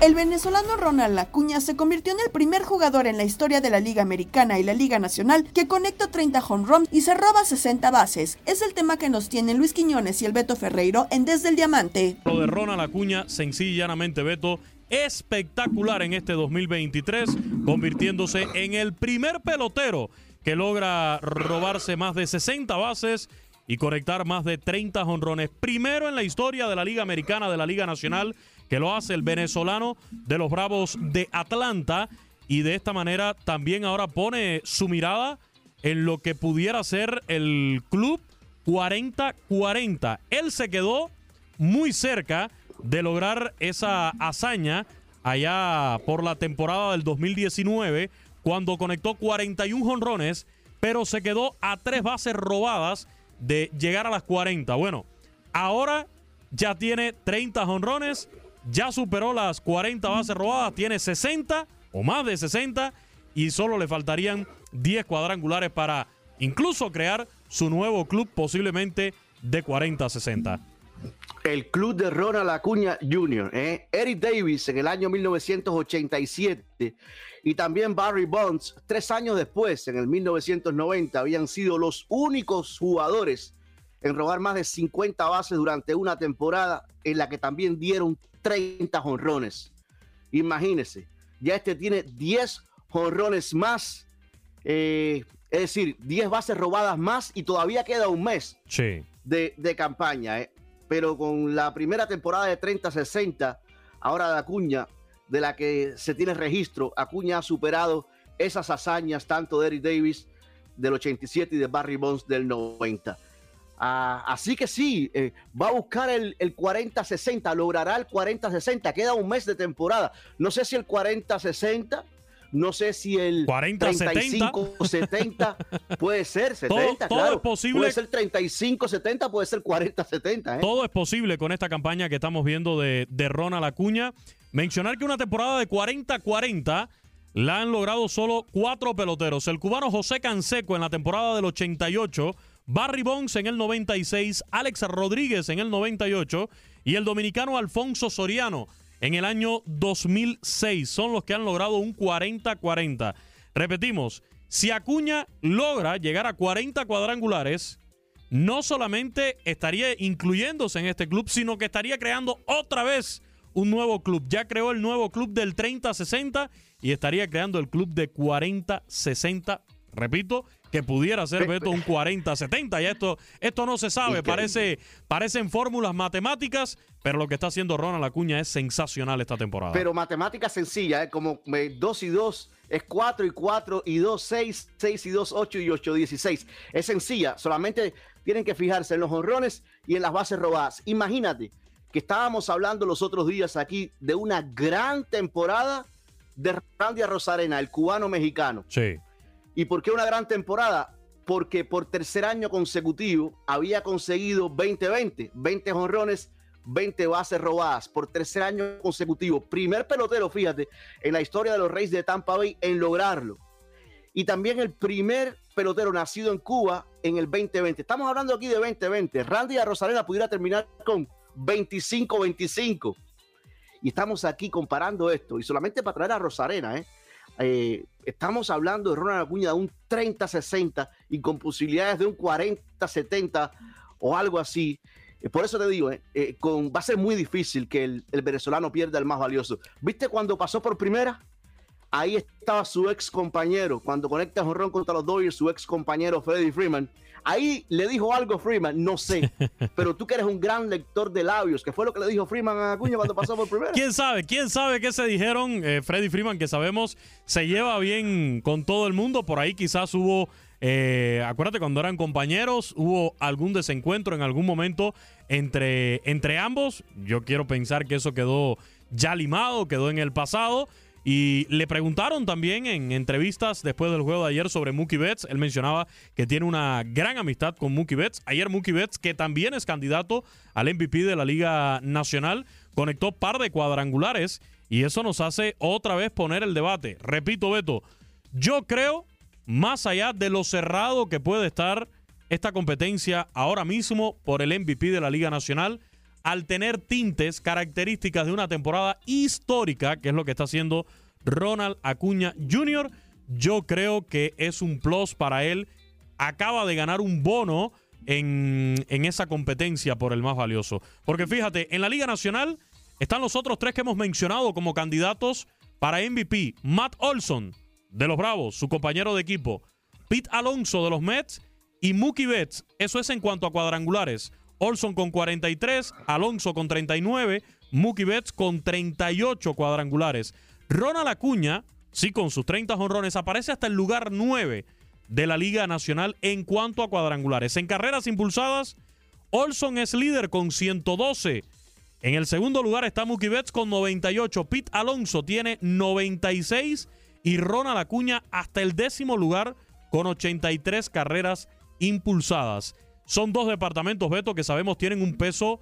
El venezolano Ronald Acuña se convirtió en el primer jugador en la historia de la Liga Americana y la Liga Nacional que conecta 30 home runs y se roba 60 bases. Es el tema que nos tienen Luis Quiñones y el Beto Ferreiro en Desde el Diamante. Lo de Ronald Acuña, llanamente, Beto, espectacular en este 2023, convirtiéndose en el primer pelotero que logra robarse más de 60 bases y conectar más de 30 honrones. Primero en la historia de la Liga Americana, de la Liga Nacional, que lo hace el venezolano de los Bravos de Atlanta. Y de esta manera también ahora pone su mirada en lo que pudiera ser el club 40-40. Él se quedó muy cerca de lograr esa hazaña allá por la temporada del 2019, cuando conectó 41 jonrones, pero se quedó a tres bases robadas de llegar a las 40. Bueno, ahora ya tiene 30 jonrones, ya superó las 40 bases robadas, tiene 60 o más de 60 y solo le faltarían 10 cuadrangulares para incluso crear su nuevo club posiblemente de 40-60 el club de Ronald Acuña Jr., ¿eh? Eric Davis en el año 1987 y también Barry Bonds tres años después, en el 1990, habían sido los únicos jugadores en robar más de 50 bases durante una temporada en la que también dieron 30 jonrones. Imagínense, ya este tiene 10 jonrones más, eh, es decir, 10 bases robadas más y todavía queda un mes de, de, campaña. ¿eh? Pero con la primera temporada de 30-60, ahora de Acuña, de la que se tiene registro, Acuña ha superado esas hazañas tanto de Eric Davis del 87 y de Barry Bonds del 90. Ah, así que sí, eh, va a buscar el, el 40-60, logrará el 40-60, queda un mes de temporada. No sé si el 40-60 no sé si el 40, 35, 70. puede ser 70, todo, claro. es posible. Puede ser 35, 70, puede ser 40, 70. ¿eh? Todo es posible con esta campaña que estamos viendo de, de Ronald Acuña. Mencionar que una temporada de 40-40 la han logrado solo cuatro peloteros. El cubano José Canseco en la temporada del 88, Barry Bonds en el 96, Alex Rodríguez en el 98 y el dominicano Alfonso Soriano en el año 2006. Son los que han logrado un 40-40. Repetimos, si Acuña logra llegar a 40 cuadrangulares, no solamente estaría incluyéndose en este club, sino que estaría creando otra vez un nuevo club. Ya creó el nuevo club del 30-60 y estaría creando el club de 40-60. Repito, que pudiera ser Beto un 40-70. Ya esto, esto no se sabe, parece, parecen fórmulas matemáticas, pero lo que está haciendo Ronald Acuña es sensacional esta temporada. Pero matemática sencilla, ¿eh? como 2 y 2 es 4 y 4 y 2, 6, 6 y 2, 8 y 8, 16. Es sencilla, solamente tienen que fijarse en los honrones y en las bases robadas. Imagínate que estábamos hablando los otros días aquí de una gran temporada de Randy Rosarena, el cubano mexicano. Sí. ¿Y por qué una gran temporada? Porque por tercer año consecutivo había conseguido 20-20, 20 jonrones, 20 bases robadas por tercer año consecutivo. Primer pelotero, fíjate, en la historia de los Reyes de Tampa Bay en lograrlo. Y también el primer pelotero nacido en Cuba en el 2020. Estamos hablando aquí de 2020. Randy Rosarena pudiera terminar con 25-25. Y estamos aquí comparando esto. Y solamente para traer a Rosarena, ¿eh? Eh, estamos hablando de Ronald Acuña de un 30-60 y con posibilidades de un 40-70 o algo así. Eh, Por eso te digo, eh, eh, va a ser muy difícil que el, el venezolano pierda el más valioso. ¿Viste cuando pasó por primera? Ahí estaba su ex compañero. Cuando conecta jonrón contra los Dodgers, su ex compañero Freddie Freeman. Ahí le dijo algo Freeman, no sé. pero tú que eres un gran lector de labios, que fue lo que le dijo Freeman a Acuña cuando pasó por primera. ¿Quién sabe? ¿Quién sabe qué se dijeron? Eh, Freddy Freeman, que sabemos se lleva bien con todo el mundo. Por ahí quizás hubo, eh, acuérdate, cuando eran compañeros, hubo algún desencuentro en algún momento entre, entre ambos. Yo quiero pensar que eso quedó ya limado, quedó en el pasado. Y le preguntaron también en entrevistas después del juego de ayer sobre Mookie Betts. Él mencionaba que tiene una gran amistad con Mookie Betts. Ayer Mookie Betts, que también es candidato al MVP de la Liga Nacional, conectó par de cuadrangulares y eso nos hace otra vez poner el debate. Repito, Beto, yo creo, más allá de lo cerrado que puede estar esta competencia ahora mismo por el MVP de la Liga Nacional, al tener tintes, características de una temporada histórica, que es lo que está haciendo Ronald Acuña Jr., yo creo que es un plus para él. Acaba de ganar un bono en, en esa competencia por el más valioso. Porque fíjate, en la Liga Nacional están los otros tres que hemos mencionado como candidatos para MVP. Matt Olson, de los Bravos, su compañero de equipo. Pete Alonso, de los Mets. Y Mookie Betts. Eso es en cuanto a cuadrangulares. Olson con 43, Alonso con 39, Mookie Betts con 38 cuadrangulares. Ronald Acuña, sí, con sus 30 jonrones, aparece hasta el lugar 9 de la Liga Nacional en cuanto a cuadrangulares. En carreras impulsadas, Olson es líder con 112. En el segundo lugar está Mookie Betts con 98. Pete Alonso tiene 96 y Ronald Acuña hasta el décimo lugar con 83 carreras impulsadas. Son dos departamentos, Beto, que sabemos tienen un peso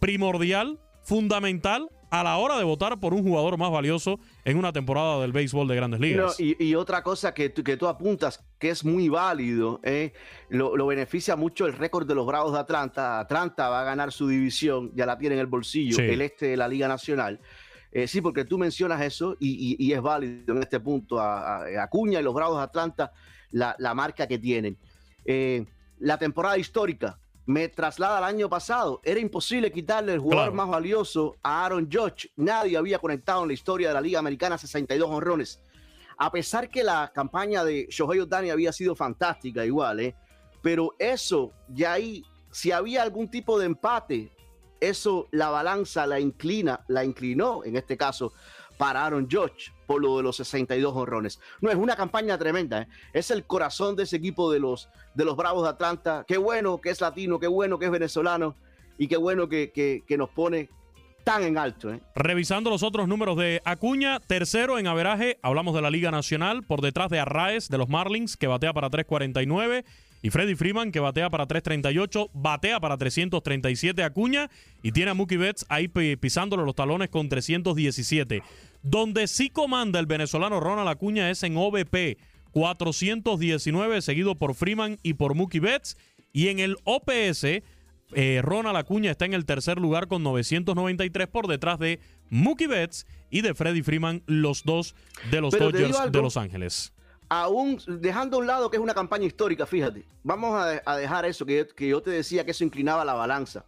primordial, fundamental, a la hora de votar por un jugador más valioso en una temporada del béisbol de grandes ligas. No, y, y otra cosa que, tú- que tú apuntas, que es muy válido, eh, lo, lo beneficia mucho el récord de los Bravos de Atlanta. Atlanta va a ganar su división, ya la tiene en el bolsillo, Sí. el este de la Liga Nacional. Eh, sí, porque tú mencionas eso y, y- y es válido en este punto. A, a- a Acuña y los Bravos de Atlanta, la, la marca que tienen. Eh, la temporada histórica me traslada al año pasado. Era imposible quitarle el jugador Claro. más valioso a Aaron Judge. Nadie había conectado en la historia de la Liga Americana 62 honrones. A pesar que la campaña de Shohei Ohtani había sido fantástica igual, ¿eh? pero eso ya ahí, si había algún tipo de empate, eso la balanza la inclina, la inclinó en este caso para Aaron Judge por lo de los 62 honrones. No es una campaña tremenda, ¿eh? es el corazón de ese equipo de los, de los Bravos de Atlanta. Qué bueno que es latino, qué bueno que es venezolano y qué bueno que, que- nos pone tan en alto. ¿eh? Revisando los otros números de Acuña, tercero en averaje, hablamos de la Liga Nacional, por detrás de Arraez de los Marlins, que batea para 3.49, y Freddy Freeman, que batea para 3.38, batea para 337 Acuña, y tiene a Mookie Betts ahí pi- pisándole los talones con 317. Donde sí comanda el venezolano Ronald Acuña es en OBP, 419, seguido por Freeman y por Mookie Betts, y en el OPS, eh, Ronald Acuña está en el tercer lugar con 993 por detrás de Mookie Betts y de Freddie Freeman, los dos de los Pero Dodgers algo. de Los Ángeles. aún dejando a un lado que es una campaña histórica, fíjate, vamos a, a dejar eso que yo, que yo te decía que eso inclinaba la balanza.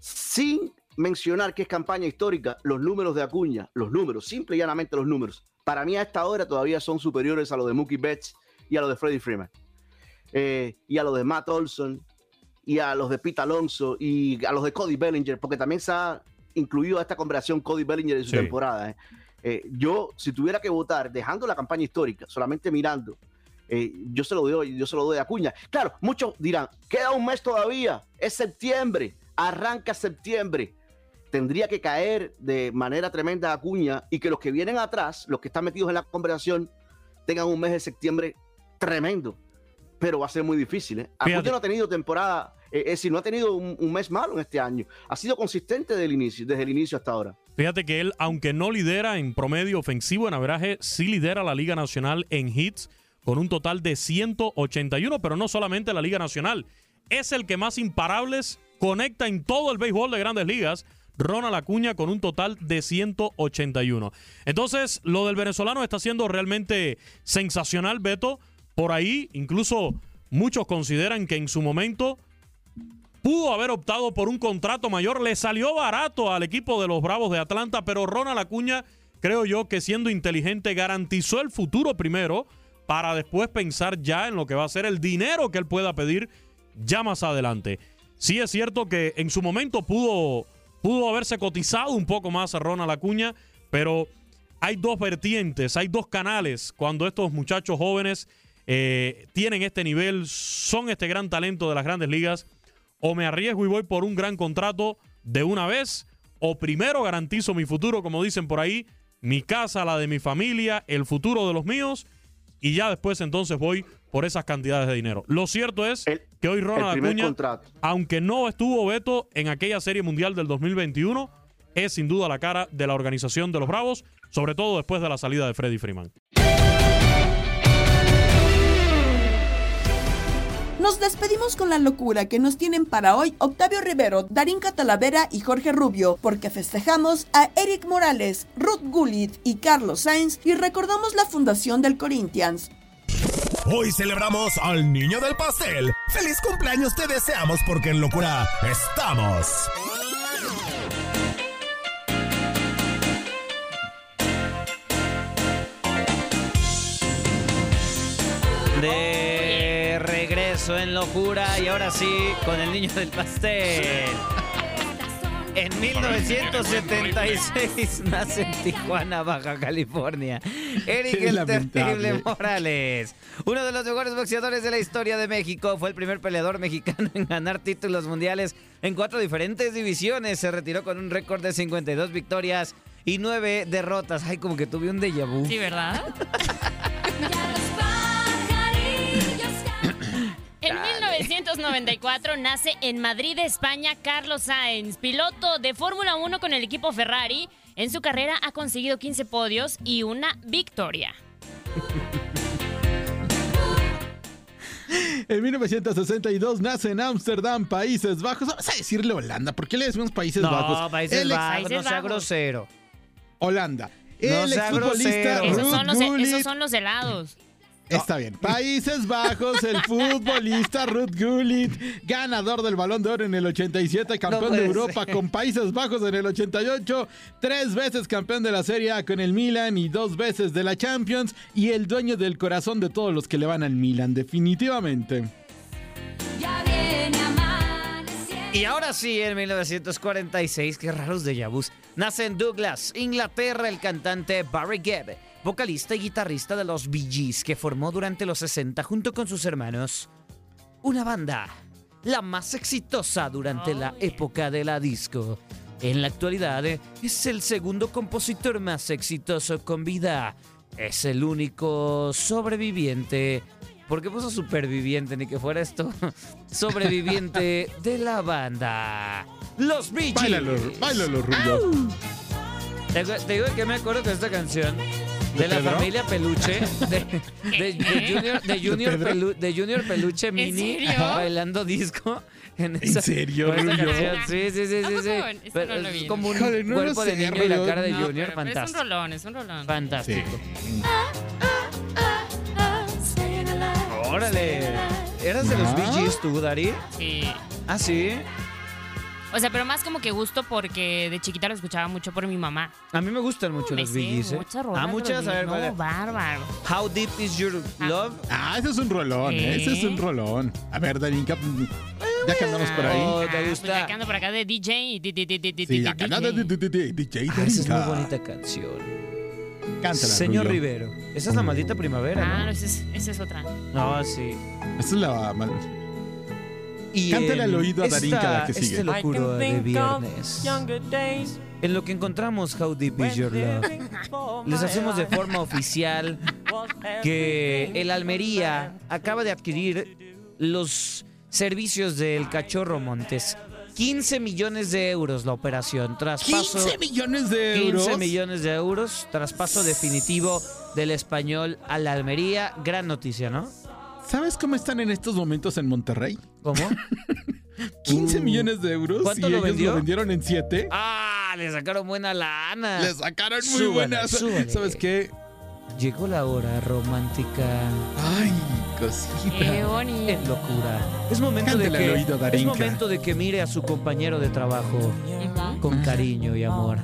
Sin mencionar que es campaña histórica, los números de Acuña, los números, simple y llanamente los números, para mí a esta hora todavía son superiores a los de Mookie Betts y a los de Freddie Freeman. Eh, y a los de Matt Olson y a los de Pete Alonso y a los de Cody Bellinger, porque también se ha incluido a esta conversación Cody Bellinger en su Sí. temporada. ¿eh? Eh, yo, si tuviera que votar, dejando la campaña histórica, solamente mirando, yo se lo doy, yo se lo doy a Acuña. Claro, muchos dirán, queda un mes todavía, es septiembre, arranca septiembre. Tendría que caer de manera tremenda a Acuña y que los que vienen atrás, los que están metidos en la conversación, tengan un mes de septiembre tremendo. Pero va a ser muy difícil. ¿eh? Acuña Fíjate. no ha tenido temporada, eh, es decir, no ha tenido un, un mes malo en este año. Ha sido consistente desde el inicio, desde el inicio hasta ahora. Fíjate que él, aunque no lidera en promedio ofensivo en averaje, sí lidera la Liga Nacional en hits con un total de 181, pero no solamente la Liga Nacional. Es el que más imparables conecta en todo el béisbol de grandes ligas. Ronald Acuña con un total de 181. Entonces, lo del venezolano está siendo realmente sensacional, Beto. Por ahí, incluso muchos consideran que en su momento Pudo haber optado por un contrato mayor, le salió barato al equipo de los Bravos de Atlanta, pero Ronald Acuña, creo yo que siendo inteligente, garantizó el futuro primero para después pensar ya en lo que va a ser el dinero que él pueda pedir ya más adelante. Sí es cierto que en su momento pudo, pudo haberse cotizado un poco más a Ronald Acuña, pero hay dos vertientes, hay dos canales cuando estos muchachos jóvenes eh, tienen este nivel, son este gran talento de las grandes ligas. O me arriesgo y voy por un gran contrato de una vez, o primero garantizo mi futuro, como dicen por ahí, mi casa, la de mi familia, el futuro de los míos, y ya después entonces voy por esas cantidades de dinero. Lo cierto es que hoy Ronald Acuña, contrato. aunque no estuvo Beto en aquella Serie Mundial del 2021, es sin duda la cara de la organización de los Bravos, sobre todo después de la salida de Freddy Freeman. Nos despedimos con la locura que nos tienen para hoy Octavio Rivero, Darín Catalavera y Jorge Rubio, porque festejamos a Eric Morales, Ruth Gullit y Carlos Sainz y recordamos la fundación del Corinthians. Hoy celebramos al niño del pastel. ¡Feliz cumpleaños te deseamos porque en locura estamos! De regreso en locura y ahora sí con el niño del pastel. En 1976 nace en Tijuana, Baja California. Eric el. Terrible Morales. Uno de los mejores boxeadores de la historia de México. Fue el primer peleador mexicano en ganar títulos mundiales en cuatro diferentes divisiones. Se retiró con un récord de 52 victorias y 9 derrotas. Ay, como que tuve un déjà vu. Sí, ¿verdad? En 1994 nace en Madrid, España, Carlos Sainz, piloto de Fórmula 1 con el equipo Ferrari. En su carrera ha conseguido 15 podios y una victoria. En 1962 nace en Ámsterdam, Países Bajos. Vamos a decirle Holanda. ¿Por qué le decimos Países No, Bajos? Países El ex- Bajos, no sea grosero. Holanda. No El sea exfutbolista grosero. Esos Ruud son, los, Gullit- esos son los helados. Está bien. Países Bajos, el futbolista Ruth Gullit, ganador del Balón de Oro en el 87, campeón de Europa ser. con Países Bajos en el 88, tres veces campeón de la Serie A con el Milan y dos veces de la Champions y el dueño del corazón de todos los que le van al Milan, definitivamente. Y ahora sí, en 1946, qué raros de vus. Nace en Douglas, Inglaterra, el cantante Barry Gibb, vocalista y guitarrista de los Bee Gees, que formó durante los 60 junto con sus hermanos una banda, la más exitosa durante la época de la disco. En la actualidad, es el segundo compositor más exitoso con vida. Es el único sobreviviente. ¿Por qué puso superviviente? Ni que fuera esto. Sobreviviente de la banda. Los Bee Gees. Báilalo, báilalo. Te, te digo que me acuerdo de esta canción. De la Pedro? familia Peluche, de, de- de Junior, de, Junior? Pelu- de Junior Peluche Mini serio? bailando disco. En, ¿En esa- serio, con esa canción. Sí, sí, sí, ¿A sí. sí. Eso Pero no lo es como un no cuerpo de niño y la cara de No, Junior, pero- pero Es un fantástico. rolón, es un rolón. Fantástico. Órale. ¿Eras de los. Bee Gees tú, Dari? Sí. Ah, sí. O sea, pero más como que gusto porque de chiquita lo escuchaba mucho por mi mamá. A mí me gustan mucho Me los sé Bee Gees, ¿eh? muchas rolas Ah, muchas. A ver. No, bárbaro. How deep is your love? Ah, ese es un rolón, ¿Qué? ese es un rolón. A ver, Darinka, ya que andamos por ahí. Oh, Ah, ¿te pues gusta? ya que ando por acá de DJ Sí, acá nada de DJ. Ah, esa es muy bonita canción. Cántala, Señor Rubio. Rivero. Esa es la maldita primavera, Ah, ¿no? no, esa es, esa es otra. No, sí. Esa es la mal- Y Cántale en al oído a Darinka, esta- la que sigue. Este locuro de viernes. En lo que encontramos How Deep Is Your Love, les hacemos de forma oficial que el Almería acaba de adquirir los servicios del Cachorro Montes. 15 millones de euros la operación. Traspaso. 15 millones de euros. 15 millones de euros. Traspaso definitivo del español a la Almería. Gran noticia, ¿no? ¿Sabes cómo están en estos momentos en Monterrey? ¿Cómo? 15 millones de euros. Uh. ¿Cuánto y lo ellos vendió? lo vendieron en 7. ¡Ah! Le sacaron buena lana. Le sacaron muy Súbale, buenas. súbale. ¿Sabes qué? Llegó la hora romántica. Ay, cosita. Qué bonito. En locura. Es momento, de Cántale que, oído, es momento de que mire a su compañero de trabajo con cariño y amor.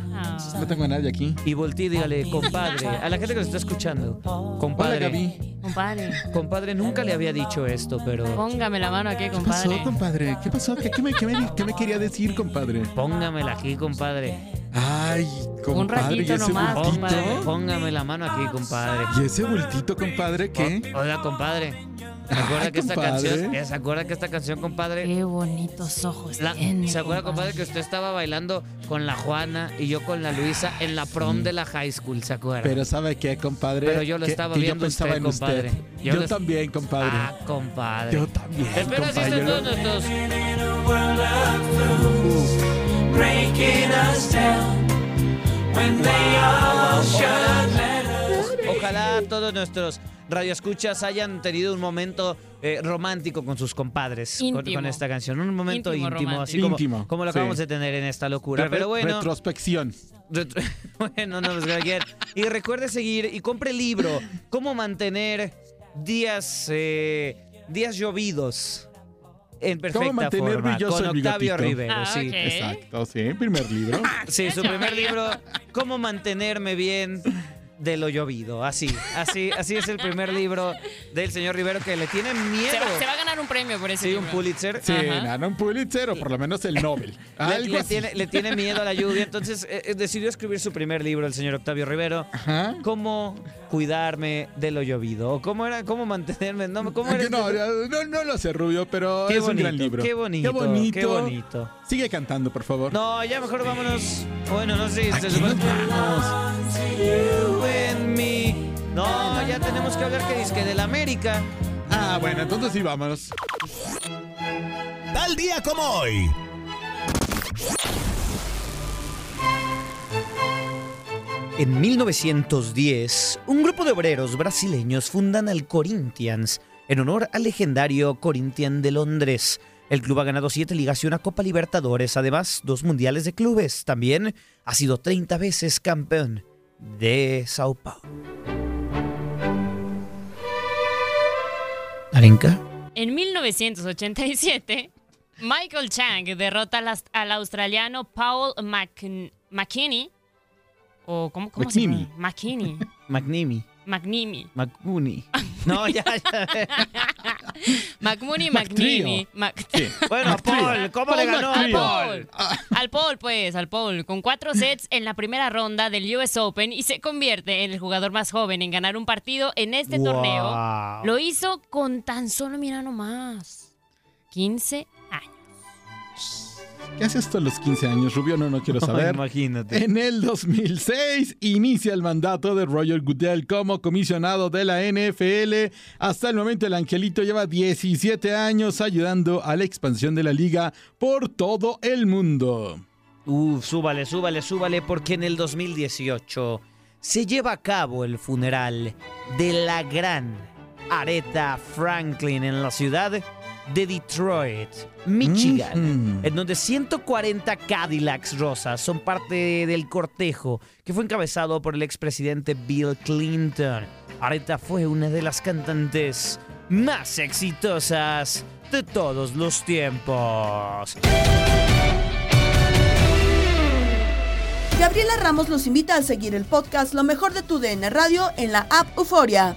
No tengo a nadie aquí. Y voltee y dígale, compadre, a la gente que nos está escuchando, compadre. Hola, Gaby. Compadre, Compadre, nunca le había dicho esto, pero póngame la mano aquí, ¿Qué pasó, compadre. compadre? ¿Qué pasó? ¿Qué, qué me, qué me- qué me quería decir, compadre? póngamela aquí, compadre. Ay, compadre, ratito ¿y ese nomás, bultito? compadre. Póngame la mano aquí, compadre. ¿Y ese bultito, compadre, qué? Hola, compadre. ¿Se acuerda Ay, que esta compadre. canción, eh, ¿se acuerda que esta canción, compadre? Qué bonitos ojos La- tiene, ¿Se acuerda, compadre, que usted estaba bailando con la Juana y yo con la Luisa en la prom de la high school, ¿se acuerda? Pero ¿sabe qué, compadre? Pero yo lo Que- estaba que viendo yo pensaba usted, en usted. compadre. Yo, Yo también, compadre. Ah, compadre. Yo también, Espera, si Ojalá todos nuestros radioescuchas hayan tenido un momento eh, romántico con sus compadres con, esta canción. Un momento Íntimo, íntimo, así como, Íntimo, como lo sí. acabamos de tener en esta locura. Re- Pero bueno, Retrospección. retro- bueno, no, pues, cualquier. Y recuerde seguir y compre el libro Cómo mantener días, eh, días llovidos en perfecta ¿Cómo mantener forma. brilloso Con el Octavio bigotito? Rivero, Ah, sí. Exacto, sí. Primer libro. Sí, su primer libro, Cómo mantenerme bien de lo llovido. Así, así, así es el primer libro del señor Rivero que le tiene miedo. Se va, se va a ganar un premio por ese Sí, un. Pulitzer. Sí, nada, un Pulitzer o por lo menos el Nobel. Le, Algo le tiene, le tiene miedo a la lluvia, entonces eh, eh, decidió escribir su primer libro, el señor Octavio Rivero, Ajá. cómo cuidarme de lo llovido, o cómo era, cómo mantenerme, no, cómo era No, este- no, no lo sé, Rubio, pero Qué es un gran libro. qué bonito, Qué bonito. qué bonito. Sigue cantando, por favor. No, ya mejor vámonos. Bueno, no sé. se Aquí supone- nos vamos. No, ya tenemos que hablar que disque del América. Ah, bueno, entonces sí, vámonos. Tal día como hoy. En 1910, un grupo de obreros brasileños fundan el Corinthians en honor al legendario Corinthians de Londres. El club ha ganado siete ligas y una Copa Libertadores, además dos mundiales de clubes. También ha sido 30 veces campeón de Sao Paulo. ¿Arenca? En 1987, Michael Chang derrota al, australiano Paul Mc- McKinney. ¿O cómo, cómo se llama? McKinney. McNeamy. McNeamy. McMooney. No, ya, ya. McMooney. McNeamy. Mac- Bueno, a Paul, ¿cómo le ganó a Al Paul? Paul. Al Paul, pues, al Paul. Con cuatro sets en la primera ronda del US Open y se convierte en el jugador más joven en ganar un partido en este Wow. torneo. Lo hizo con tan solo, mira nomás, 15 años. ¿Qué haces esto a los 15 años, Rubio? No, no quiero saber. Imagínate. En el 2006 inicia el mandato de Roger Goodell como comisionado de la NFL. Hasta el momento el angelito lleva 17 años ayudando a la expansión de la liga por todo el mundo. Uf, súbale, súbale, súbale, porque en el 2018 se lleva a cabo el funeral de la gran Aretha Franklin en la ciudad de Detroit, Michigan, en donde 140 Cadillacs rosas son parte del cortejo que fue encabezado por el expresidente Bill Clinton. Aretha fue una de las cantantes más exitosas de todos los tiempos. Gabriela Ramos los invita a seguir el podcast Lo mejor de tu DN Radio en la app Euforia.